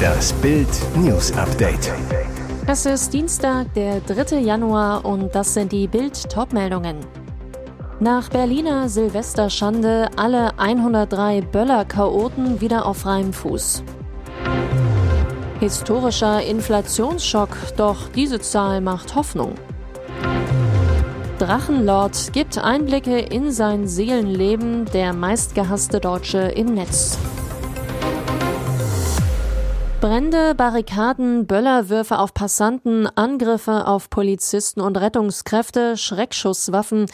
Das Bild News Update. Es ist Dienstag, der 3. Januar und das sind die Bild Topmeldungen. Nach Berliner Silvesterschande alle 103 Böller-Chaoten wieder auf freiem Fuß. Historischer Inflationsschock, doch diese Zahl macht Hoffnung. Drachenlord gibt Einblicke in sein Seelenleben, der meistgehasste Deutsche im Netz. Brände, Barrikaden, Böllerwürfe auf Passanten, Angriffe auf Polizisten und Rettungskräfte, Schreckschusswaffen.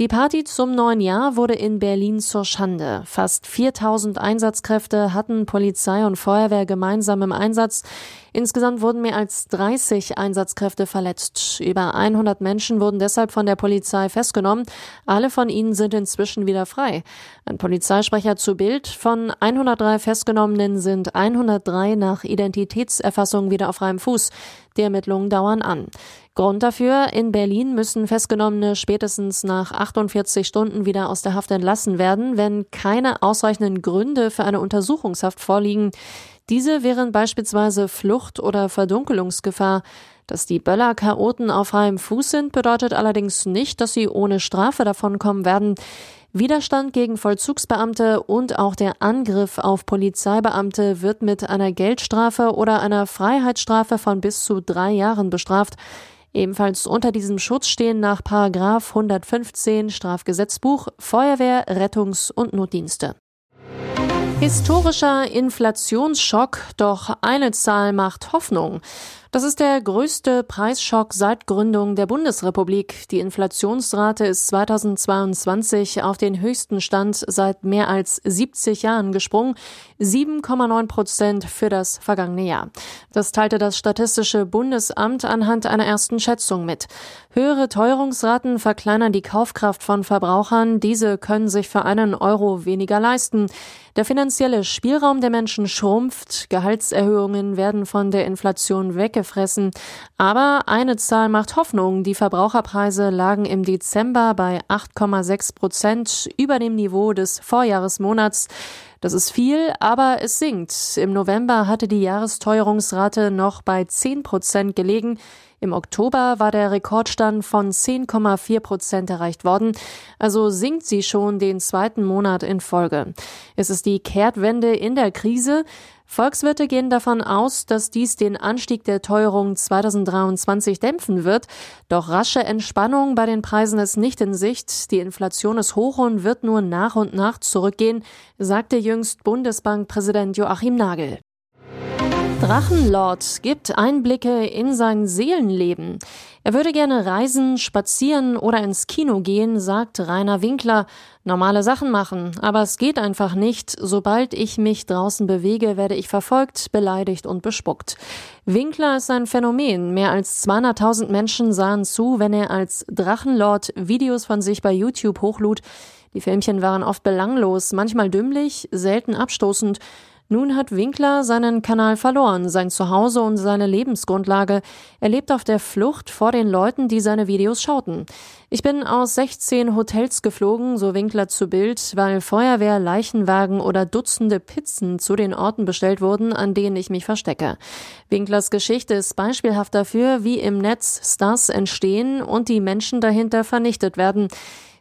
Die Party zum neuen Jahr wurde in Berlin zur Schande. Fast 4000 Einsatzkräfte hatten Polizei und Feuerwehr gemeinsam im Einsatz. Insgesamt wurden mehr als 30 Einsatzkräfte verletzt. Über 100 Menschen wurden deshalb von der Polizei festgenommen. Alle von ihnen sind inzwischen wieder frei. Ein Polizeisprecher zu Bild. Von 103 Festgenommenen sind 103 nach Identitätserfassung wieder auf freiem Fuß. Die Ermittlungen dauern an. Grund dafür, in Berlin müssen Festgenommene spätestens nach 48 Stunden wieder aus der Haft entlassen werden, wenn keine ausreichenden Gründe für eine Untersuchungshaft vorliegen. Diese wären beispielsweise Flucht oder Verdunkelungsgefahr. Dass die Böller-Chaoten auf freiem Fuß sind, bedeutet allerdings nicht, dass sie ohne Strafe davonkommen werden. Widerstand gegen Vollzugsbeamte und auch der Angriff auf Polizeibeamte wird mit einer Geldstrafe oder einer Freiheitsstrafe von bis zu drei Jahren bestraft. Ebenfalls unter diesem Schutz stehen nach Paragraf 115 Strafgesetzbuch Feuerwehr, Rettungs- und Notdienste. Historischer Inflationsschock, doch eine Zahl macht Hoffnung. Das ist der größte Preisschock seit Gründung der Bundesrepublik. Die Inflationsrate ist 2022 auf den höchsten Stand seit mehr als 70 Jahren gesprungen. 7,9 Prozent für das vergangene Jahr. Das teilte das Statistische Bundesamt anhand einer ersten Schätzung mit. Höhere Teuerungsraten verkleinern die Kaufkraft von Verbrauchern. Diese können sich für einen Euro weniger leisten. Der finanzielle Spielraum der Menschen schrumpft. Gehaltserhöhungen werden von der Inflation weggefallen gefressen. Aber eine Zahl macht Hoffnung. Die Verbraucherpreise lagen im Dezember bei 8,6 Prozent über dem Niveau des Vorjahresmonats. Das ist viel, aber es sinkt. Im November hatte die Jahresteuerungsrate noch bei 10 Prozent gelegen. Im Oktober war der Rekordstand von 10,4 Prozent erreicht worden. Also sinkt sie schon den zweiten Monat in Folge. Es ist die Kehrtwende in der Krise. Volkswirte gehen davon aus, dass dies den Anstieg der Teuerung 2023 dämpfen wird. Doch rasche Entspannung bei den Preisen ist nicht in Sicht. Die Inflation ist hoch und wird nur nach und nach zurückgehen, sagte jüngst Bundesbankpräsident Joachim Nagel. Drachenlord gibt Einblicke in sein Seelenleben. Er würde gerne reisen, spazieren oder ins Kino gehen, sagt Rainer Winkler. Normale Sachen machen, aber es geht einfach nicht. Sobald ich mich draußen bewege, werde ich verfolgt, beleidigt und bespuckt. Winkler ist ein Phänomen. Mehr als 200.000 Menschen sahen zu, wenn er als Drachenlord Videos von sich bei YouTube hochlud. Die Filmchen waren oft belanglos, manchmal dümmlich, selten abstoßend. Nun hat Winkler seinen Kanal verloren, sein Zuhause und seine Lebensgrundlage. Er lebt auf der Flucht vor den Leuten, die seine Videos schauten. Ich bin aus 16 Hotels geflogen, so Winkler zu Bild, weil Feuerwehr, Leichenwagen oder Dutzende Pizzen zu den Orten bestellt wurden, an denen ich mich verstecke. Winklers Geschichte ist beispielhaft dafür, wie im Netz Stars entstehen und die Menschen dahinter vernichtet werden.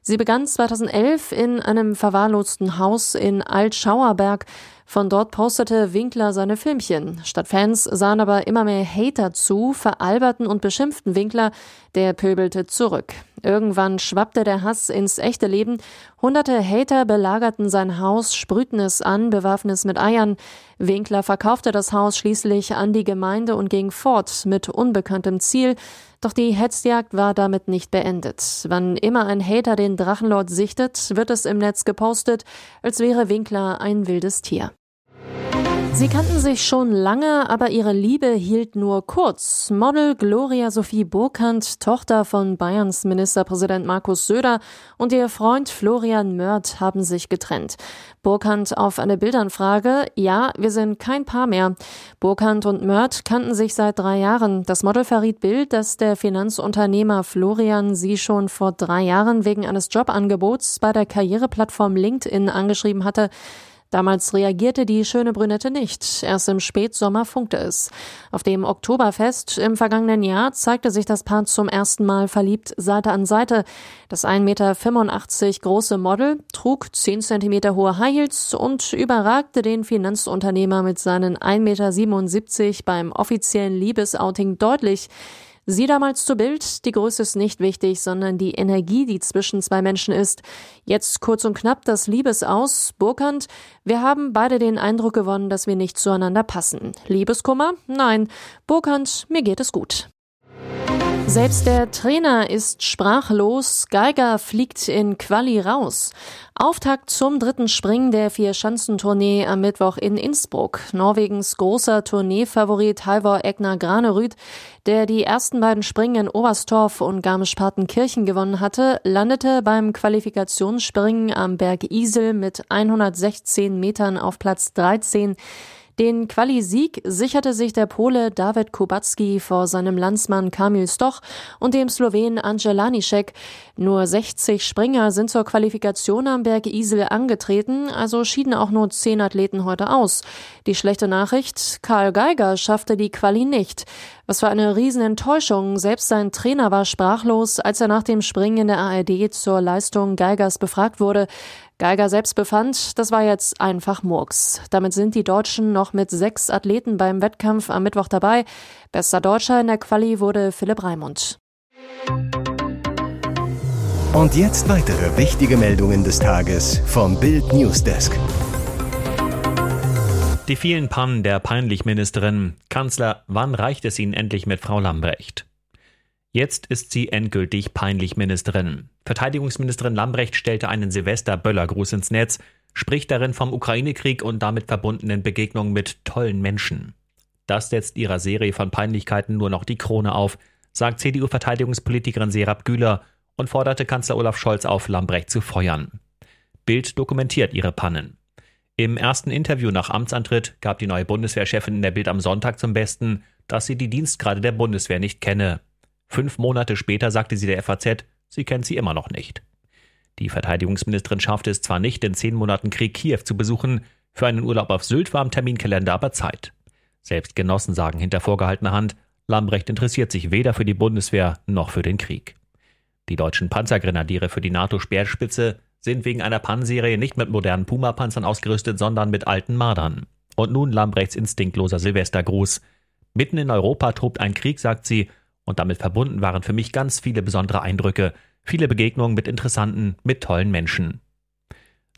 Sie begann 2011 in einem verwahrlosten Haus in Altschauerberg. Von dort postete Winkler seine Filmchen. Statt Fans sahen aber immer mehr Hater zu, veralberten und beschimpften Winkler, der pöbelte zurück. Irgendwann schwappte der Hass ins echte Leben. Hunderte Hater belagerten sein Haus, sprühten es an, bewarfen es mit Eiern. Winkler verkaufte das Haus schließlich an die Gemeinde und ging fort mit unbekanntem Ziel. Doch die Hetzjagd war damit nicht beendet. Wann immer ein Hater den Drachenlord sichtet, wird es im Netz gepostet, als wäre Winkler ein wildes Tier. Sie kannten sich schon lange, aber ihre Liebe hielt nur kurz. Model Gloria Sophie Burkhardt, Tochter von Bayerns Ministerpräsident Markus Söder und ihr Freund Florian Mörth haben sich getrennt. Burkhardt auf eine Bildanfrage, ja, wir sind kein Paar mehr. Burkhardt und Mörth kannten sich seit drei Jahren. Das Model verriet Bild, dass der Finanzunternehmer Florian sie schon vor drei Jahren wegen eines Jobangebots bei der Karriereplattform LinkedIn angeschrieben hatte. Damals reagierte die schöne Brünette nicht. Erst im Spätsommer funkte es. Auf dem Oktoberfest im vergangenen Jahr zeigte sich das Paar zum ersten Mal verliebt Seite an Seite. Das 1,85 Meter große Model trug 10 Zentimeter hohe High Heels und überragte den Finanzunternehmer mit seinen 1,77 Meter beim offiziellen Liebesouting deutlich. Sie damals zu Bild, die Größe ist nicht wichtig, sondern die Energie, die zwischen zwei Menschen ist. Jetzt kurz und knapp das Liebesaus. Burkhardt, wir haben beide den Eindruck gewonnen, dass wir nicht zueinander passen. Liebeskummer? Nein. Burkhardt, mir geht es gut. Selbst der Trainer ist sprachlos. Geiger fliegt in Quali raus. Auftakt zum dritten Springen der Vier-Schanzentournee am Mittwoch in Innsbruck. Norwegens großer Tourneefavorit Halvor Egner Granerüth, der die ersten beiden Springen in Oberstdorf und Garmisch-Partenkirchen gewonnen hatte, landete beim Qualifikationsspringen am Berg Isel mit 116 Metern auf Platz 13. Den Quali-Sieg sicherte sich der Pole David Kubacki vor seinem Landsmann Kamil Stoch und dem Slowen Angel. Nur 60 Springer sind zur Qualifikation am Berg Isel angetreten, also schieden auch nur 10 Athleten heute aus. Die schlechte Nachricht, Karl Geiger schaffte die Quali nicht. Was für eine Riesenenttäuschung. Selbst sein Trainer war sprachlos, als er nach dem Springen in der ARD zur Leistung Geigers befragt wurde. Geiger selbst befand, das war jetzt einfach Murks. Damit sind die Deutschen noch mit sechs Athleten beim Wettkampf am Mittwoch dabei. Bester Deutscher in der Quali wurde Philipp Raimund. Und jetzt weitere wichtige Meldungen des Tages vom Bild Newsdesk. Die vielen Pannen der Peinlich-Ministerin. Kanzler, wann reicht es Ihnen endlich mit Frau Lambrecht? Jetzt ist sie endgültig peinlich Ministerin. Verteidigungsministerin Lambrecht stellte einen Silvester-Böller-Gruß ins Netz, spricht darin vom Ukraine-Krieg und damit verbundenen Begegnungen mit tollen Menschen. Das setzt ihrer Serie von Peinlichkeiten nur noch die Krone auf, sagt CDU-Verteidigungspolitikerin Serap Güler und forderte Kanzler Olaf Scholz auf, Lambrecht zu feuern. Bild dokumentiert ihre Pannen. Im ersten Interview nach Amtsantritt gab die neue Bundeswehrchefin in der Bild am Sonntag zum Besten, dass sie die Dienstgrade der Bundeswehr nicht kenne. Fünf Monate später sagte sie der FAZ, sie kennt sie immer noch nicht. Die Verteidigungsministerin schaffte es zwar nicht, in zehn Monaten Krieg Kiew zu besuchen, für einen Urlaub auf Sylt war im Terminkalender aber Zeit. Selbst Genossen sagen hinter vorgehaltener Hand, Lambrecht interessiert sich weder für die Bundeswehr noch für den Krieg. Die deutschen Panzergrenadiere für die NATO-Speerspitze sind wegen einer Pannenserie nicht mit modernen Puma-Panzern ausgerüstet, sondern mit alten Mardern. Und nun Lambrechts instinktloser Silvestergruß. Mitten in Europa tobt ein Krieg, sagt sie, und damit verbunden waren für mich ganz viele besondere Eindrücke, viele Begegnungen mit interessanten, mit tollen Menschen.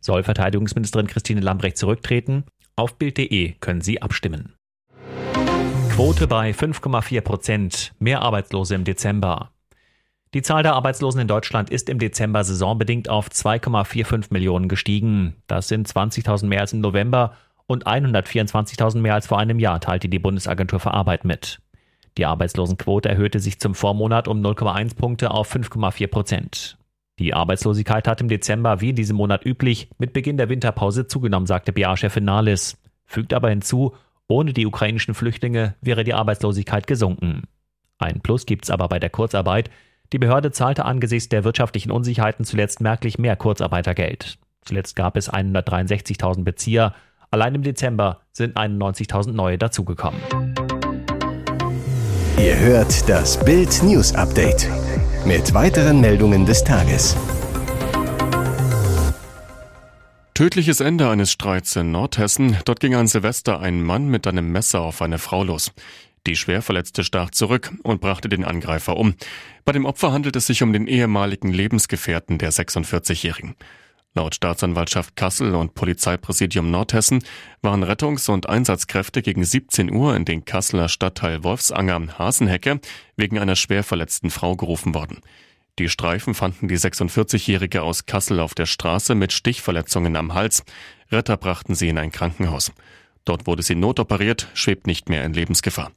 Soll Verteidigungsministerin Christine Lambrecht zurücktreten? Auf Bild.de können Sie abstimmen. Quote bei 5,4 Prozent, mehr Arbeitslose im Dezember. Die Zahl der Arbeitslosen in Deutschland ist im Dezember saisonbedingt auf 2,45 Millionen gestiegen. Das sind 20.000 mehr als im November und 124.000 mehr als vor einem Jahr, teilte die Bundesagentur für Arbeit mit. Die Arbeitslosenquote erhöhte sich zum Vormonat um 0,1 Punkte auf 5,4 Prozent. Die Arbeitslosigkeit hat im Dezember wie in diesem Monat üblich mit Beginn der Winterpause zugenommen, sagte BA-Chefin Nahles. Fügt aber hinzu, ohne die ukrainischen Flüchtlinge wäre die Arbeitslosigkeit gesunken. Ein Plus gibt's aber bei der Kurzarbeit. Die Behörde zahlte angesichts der wirtschaftlichen Unsicherheiten zuletzt merklich mehr Kurzarbeitergeld. Zuletzt gab es 163.000 Bezieher. Allein im Dezember sind 91.000 neue dazugekommen. Ihr hört das Bild News Update mit weiteren Meldungen des Tages. Tödliches Ende eines Streits in Nordhessen. Dort ging an Silvester ein Mann mit einem Messer auf eine Frau los. Die Schwerverletzte stach zurück und brachte den Angreifer um. Bei dem Opfer handelt es sich um den ehemaligen Lebensgefährten der 46-Jährigen. Laut Staatsanwaltschaft Kassel und Polizeipräsidium Nordhessen waren Rettungs- und Einsatzkräfte gegen 17 Uhr in den Kasseler Stadtteil Wolfsanger Hasenhecke wegen einer schwer verletzten Frau gerufen worden. Die Streifen fanden die 46-Jährige aus Kassel auf der Straße mit Stichverletzungen am Hals. Retter brachten sie in ein Krankenhaus. Dort wurde sie notoperiert, schwebt nicht mehr in Lebensgefahr.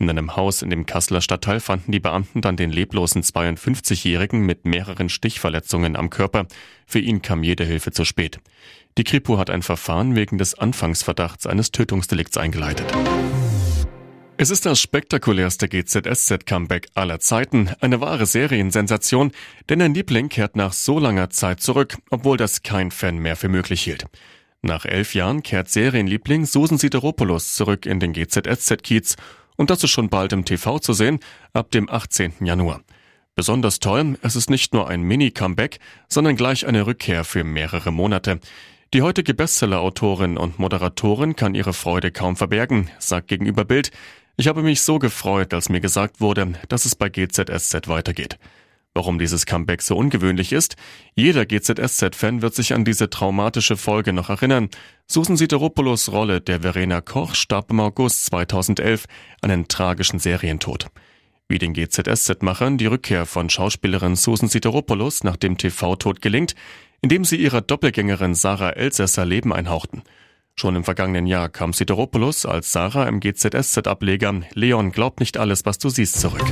In einem Haus in dem Kasseler Stadtteil fanden die Beamten dann den leblosen 52-Jährigen mit mehreren Stichverletzungen am Körper. Für ihn kam jede Hilfe zu spät. Die Kripo hat ein Verfahren wegen des Anfangsverdachts eines Tötungsdelikts eingeleitet. Es ist das spektakulärste GZSZ-Comeback aller Zeiten, eine wahre Seriensensation, denn ein Liebling kehrt nach so langer Zeit zurück, obwohl das kein Fan mehr für möglich hielt. Nach elf Jahren kehrt Serienliebling Susan Sideropoulos zurück in den GZSZ-Kiez und das ist schon bald im TV zu sehen, ab dem 18. Januar. Besonders toll, es ist nicht nur ein Mini-Comeback, sondern gleich eine Rückkehr für mehrere Monate. Die heutige Bestseller-Autorin und Moderatorin kann ihre Freude kaum verbergen, sagt gegenüber Bild, ich habe mich so gefreut, als mir gesagt wurde, dass es bei GZSZ weitergeht. Warum dieses Comeback so ungewöhnlich ist? Jeder GZSZ-Fan wird sich an diese traumatische Folge noch erinnern. Susan Sideropoulos Rolle der Verena Koch starb im August 2011 an einem tragischen Serientod. Wie den GZSZ-Machern die Rückkehr von Schauspielerin Susan Sideropoulos nach dem TV-Tod gelingt, indem sie ihrer Doppelgängerin Sarah Elsässer Leben einhauchten. Schon im vergangenen Jahr kam Sideropoulos als Sarah im GZSZ-Ableger Leon glaubt nicht alles, was du siehst zurück.